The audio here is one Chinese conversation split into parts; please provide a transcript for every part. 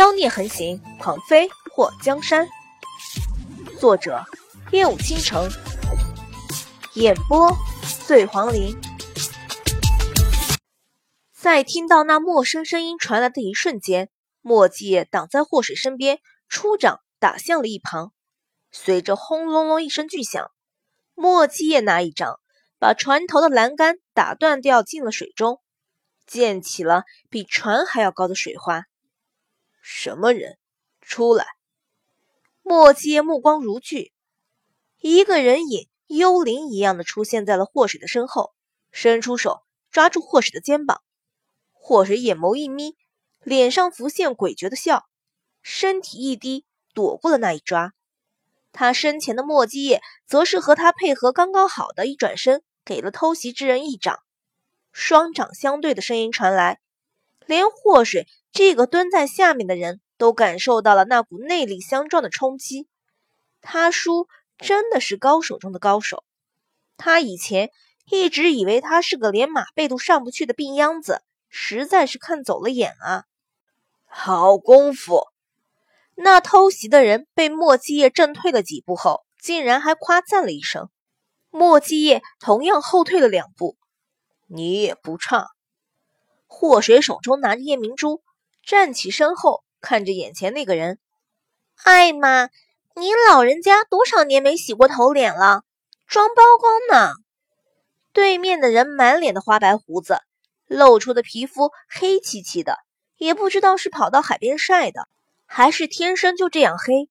妖孽横行，狂飞破江山。作者：夜舞倾城，演播：醉黄林。在听到那陌生声音传来的一瞬间，墨迹挡在祸水身边，出掌打向了一旁。随着轰隆隆一声巨响，墨迹那一掌把船头的栏杆打断掉，进了水中，溅起了比船还要高的水花。什么人？出来！墨迹目光如炬，一个人影幽灵一样的出现在了祸水的身后，伸出手抓住祸水的肩膀。祸水眼眸一眯，脸上浮现诡谲的笑，身体一低，躲过了那一抓。他身前的墨迹叶则是和他配合刚刚好的，一转身给了偷袭之人一掌。双掌相对的声音传来，连祸水。这个蹲在下面的人都感受到了那股内力相撞的冲击。他叔真的是高手中的高手。他以前一直以为他是个连马背都上不去的病秧子，实在是看走了眼啊！好功夫！那偷袭的人被莫继业震退了几步后，竟然还夸赞了一声。莫继业同样后退了两步。你也不差。祸水手中拿着夜明珠。站起身后，看着眼前那个人，艾玛，你老人家多少年没洗过头脸了？装包公呢？对面的人满脸的花白胡子，露出的皮肤黑漆漆的，也不知道是跑到海边晒的，还是天生就这样黑。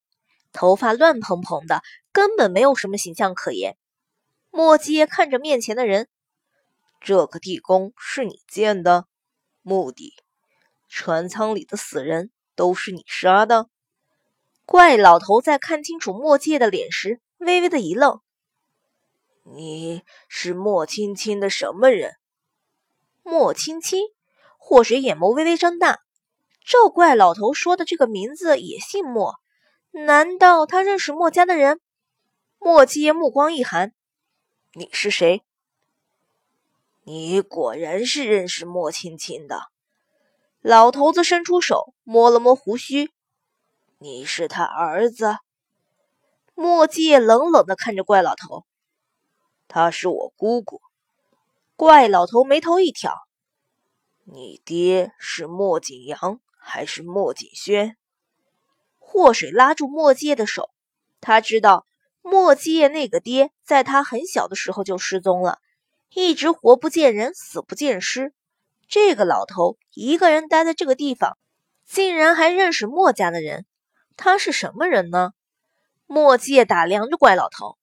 头发乱蓬蓬的，根本没有什么形象可言。莫耶看着面前的人，这个地宫是你建的？目的？船舱里的死人都是你杀的？怪老头在看清楚莫界的脸时，微微的一愣：“你是莫青青的什么人？”莫青青，祸水眼眸微微睁大。这怪老头说的这个名字也姓莫，难道他认识莫家的人？莫界目光一寒：“你是谁？你果然是认识莫青青的。”老头子伸出手摸了摸胡须，你是他儿子？墨界冷冷的看着怪老头，他是我姑姑。怪老头眉头一挑，你爹是莫景阳还是莫景轩？祸水拉住墨界的手，他知道墨界那个爹在他很小的时候就失踪了，一直活不见人，死不见尸。这个老头一个人待在这个地方，竟然还认识墨家的人，他是什么人呢？墨界打量着怪老头：“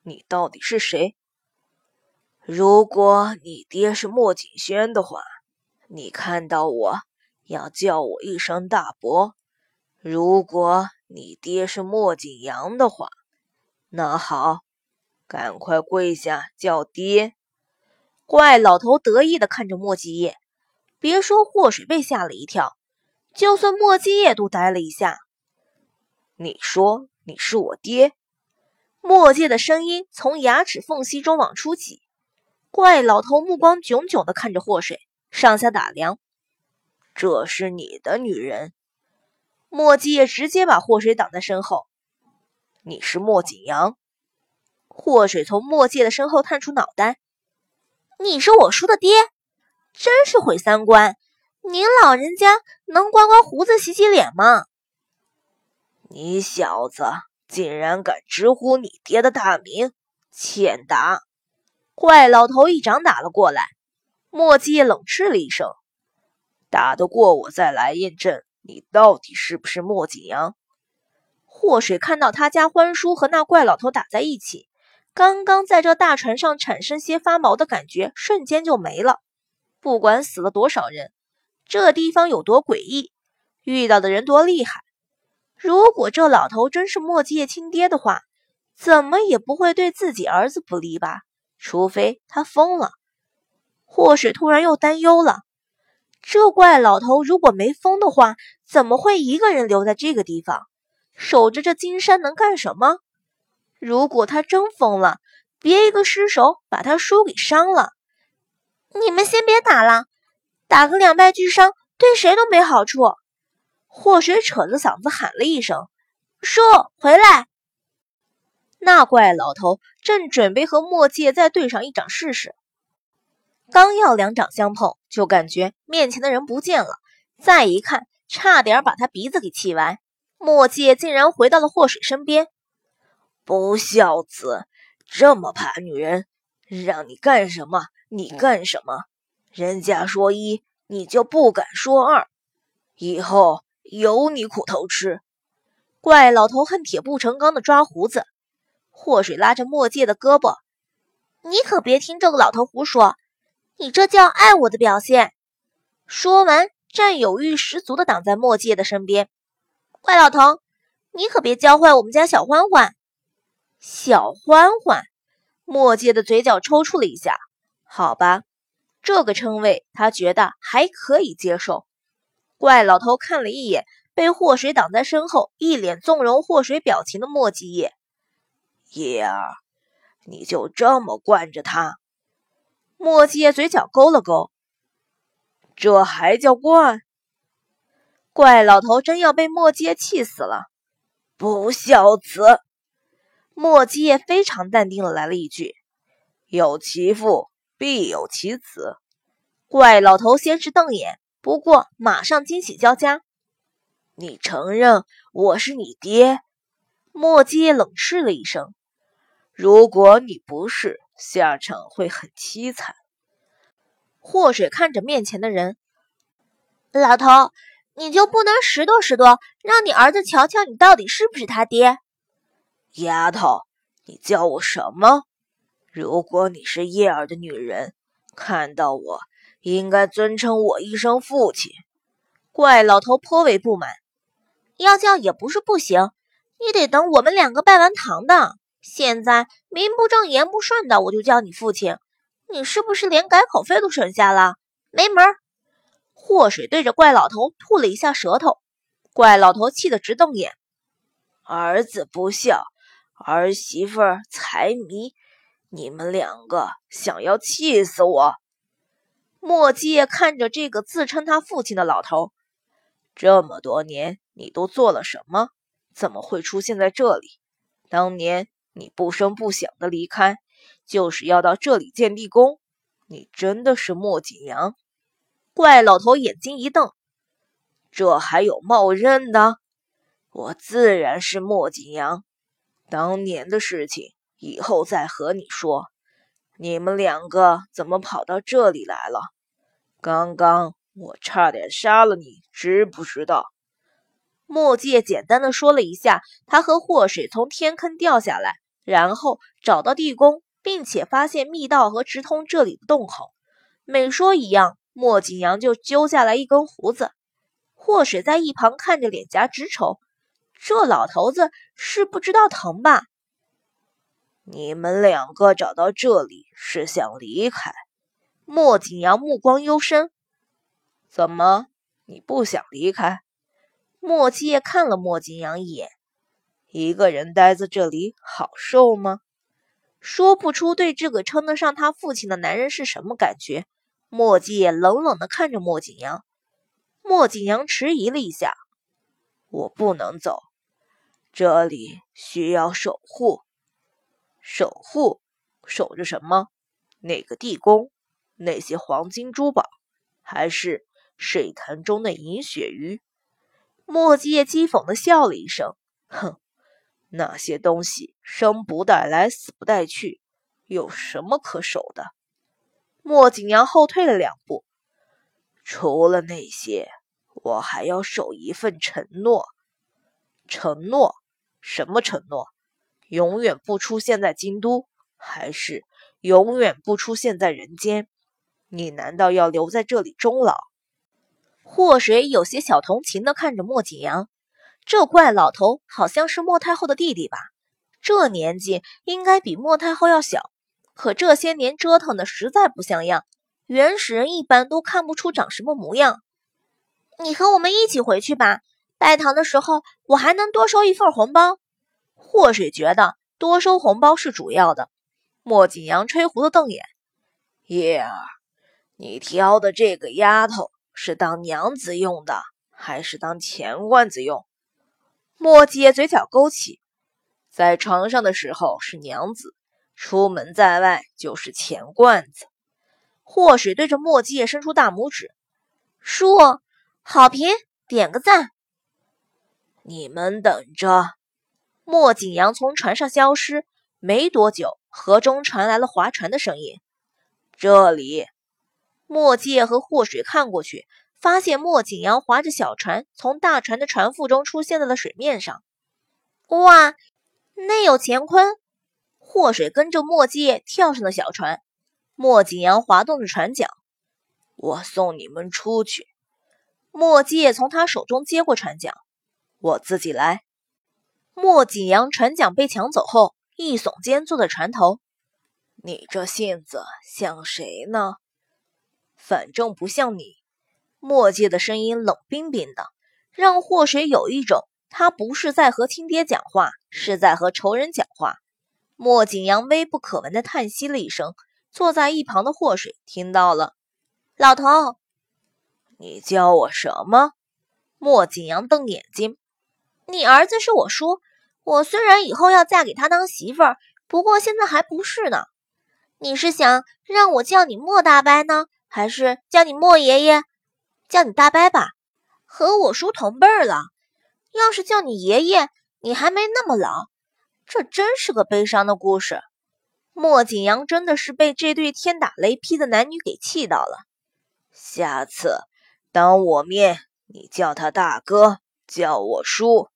你到底是谁？如果你爹是墨景轩的话，你看到我要叫我一声大伯；如果你爹是墨景阳的话，那好，赶快跪下叫爹。”怪老头得意的看着莫继业，别说祸水被吓了一跳，就算莫继业都呆了一下。你说你是我爹？莫界的声音从牙齿缝隙中往出挤。怪老头目光炯炯的看着祸水，上下打量。这是你的女人？莫继业直接把祸水挡在身后。你是莫景阳？祸水从莫界的身后探出脑袋。你是我叔的爹，真是毁三观！您老人家能刮刮胡子、洗洗脸吗？你小子竟然敢直呼你爹的大名，欠打！怪老头一掌打了过来，墨迹冷嗤了一声：“打得过我再来验证你到底是不是墨景阳。”祸水看到他家欢叔和那怪老头打在一起。刚刚在这大船上产生些发毛的感觉，瞬间就没了。不管死了多少人，这地方有多诡异，遇到的人多厉害。如果这老头真是墨界亲爹的话，怎么也不会对自己儿子不利吧？除非他疯了。祸水突然又担忧了：这怪老头如果没疯的话，怎么会一个人留在这个地方，守着这金山能干什么？如果他真疯了，别一个失手把他叔给伤了。你们先别打了，打个两败俱伤，对谁都没好处。祸水扯着嗓子喊了一声：“叔，回来！”那怪老头正准备和墨界再对上一掌试试，刚要两掌相碰，就感觉面前的人不见了。再一看，差点把他鼻子给气歪。墨界竟然回到了祸水身边。不孝子，这么怕女人，让你干什么你干什么。人家说一，你就不敢说二，以后有你苦头吃。怪老头恨铁不成钢的抓胡子。祸水拉着墨界的胳膊：“你可别听这个老头胡说，你这叫爱我的表现。”说完，占有欲十足的挡在墨界的身边。怪老头，你可别教坏我们家小欢欢。小欢欢，墨界的嘴角抽搐了一下。好吧，这个称谓他觉得还可以接受。怪老头看了一眼被祸水挡在身后、一脸纵容祸水表情的墨迹叶。叶儿，你就这么惯着他？墨迹嘴角勾了勾，这还叫惯？怪老头真要被墨迹气死了！不孝子！墨迹非常淡定的来了一句：“有其父必有其子。”怪老头先是瞪眼，不过马上惊喜交加：“你承认我是你爹？”墨迹冷嗤了一声。如果你不是，下场会很凄惨。祸水看着面前的人，老头，你就不能拾掇拾掇，让你儿子瞧瞧你到底是不是他爹？丫头，你叫我什么？如果你是叶儿的女人，看到我应该尊称我一声父亲。怪老头颇为不满，要叫也不是不行，你得等我们两个拜完堂的。现在名不正言不顺的，我就叫你父亲，你是不是连改口费都省下了？没门！祸水对着怪老头吐了一下舌头，怪老头气得直瞪眼。儿子不孝，儿媳妇财迷，你们两个想要气死我！墨迹看着这个自称他父亲的老头，这么多年你都做了什么？怎么会出现在这里？当年。你不声不响的离开，就是要到这里建地宫。你真的是莫景阳？怪老头眼睛一瞪，这还有冒认的？我自然是莫景阳。当年的事情以后再和你说。你们两个怎么跑到这里来了？刚刚我差点杀了你，知不知道？墨界简单的说了一下，他和祸水从天坑掉下来。然后找到地宫，并且发现密道和直通这里的洞口。每说一样，莫景阳就揪下来一根胡子。祸水在一旁看着，脸颊直抽。这老头子是不知道疼吧？你们两个找到这里是想离开？莫景阳目光幽深。怎么，你不想离开？莫七夜看了莫景阳一眼。一个人待在这里好受吗？说不出对这个称得上他父亲的男人是什么感觉。墨迹也冷冷地看着莫景阳。莫景阳迟疑了一下：“我不能走，这里需要守护。守护？守着什么？那个地宫？那些黄金珠宝？还是水潭中的银鳕鱼？”墨迹也讥讽的笑了一声：“哼。”那些东西生不带来，死不带去，有什么可守的？莫景阳后退了两步。除了那些，我还要守一份承诺。承诺？什么承诺？永远不出现在京都，还是永远不出现在人间？你难道要留在这里终老？祸水有些小同情的看着莫景阳。这怪老头好像是莫太后的弟弟吧？这年纪应该比莫太后要小，可这些年折腾的实在不像样。原始人一般都看不出长什么模样。你和我们一起回去吧，拜堂的时候我还能多收一份红包。祸水觉得多收红包是主要的。莫景阳吹胡子瞪眼：“叶儿，你挑的这个丫头是当娘子用的。”还是当钱罐子用？墨界嘴角勾起，在床上的时候是娘子，出门在外就是钱罐子。祸水对着墨界伸出大拇指，叔，好评，点个赞。你们等着。莫景阳从船上消失，没多久，河中传来了划船的声音。这里，墨界和祸水看过去。发现莫景阳划着小船从大船的船腹中出现在了水面上。哇，内有乾坤！祸水跟着墨界跳上了小船。莫景阳滑动着船桨，我送你们出去。墨界从他手中接过船桨，我自己来。莫景阳船桨被抢走后，一耸肩坐在船头。你这性子像谁呢？反正不像你。墨界的声音冷冰冰的，让祸水有一种他不是在和亲爹讲话，是在和仇人讲话。莫景阳微不可闻的叹息了一声，坐在一旁的祸水听到了。老头，你叫我什么？莫景阳瞪眼睛。你儿子是我叔，我虽然以后要嫁给他当媳妇儿，不过现在还不是呢。你是想让我叫你莫大伯呢，还是叫你莫爷爷？叫你大伯吧，和我叔同辈儿了。要是叫你爷爷，你还没那么老。这真是个悲伤的故事。莫景阳真的是被这对天打雷劈的男女给气到了。下次当我面，你叫他大哥，叫我叔。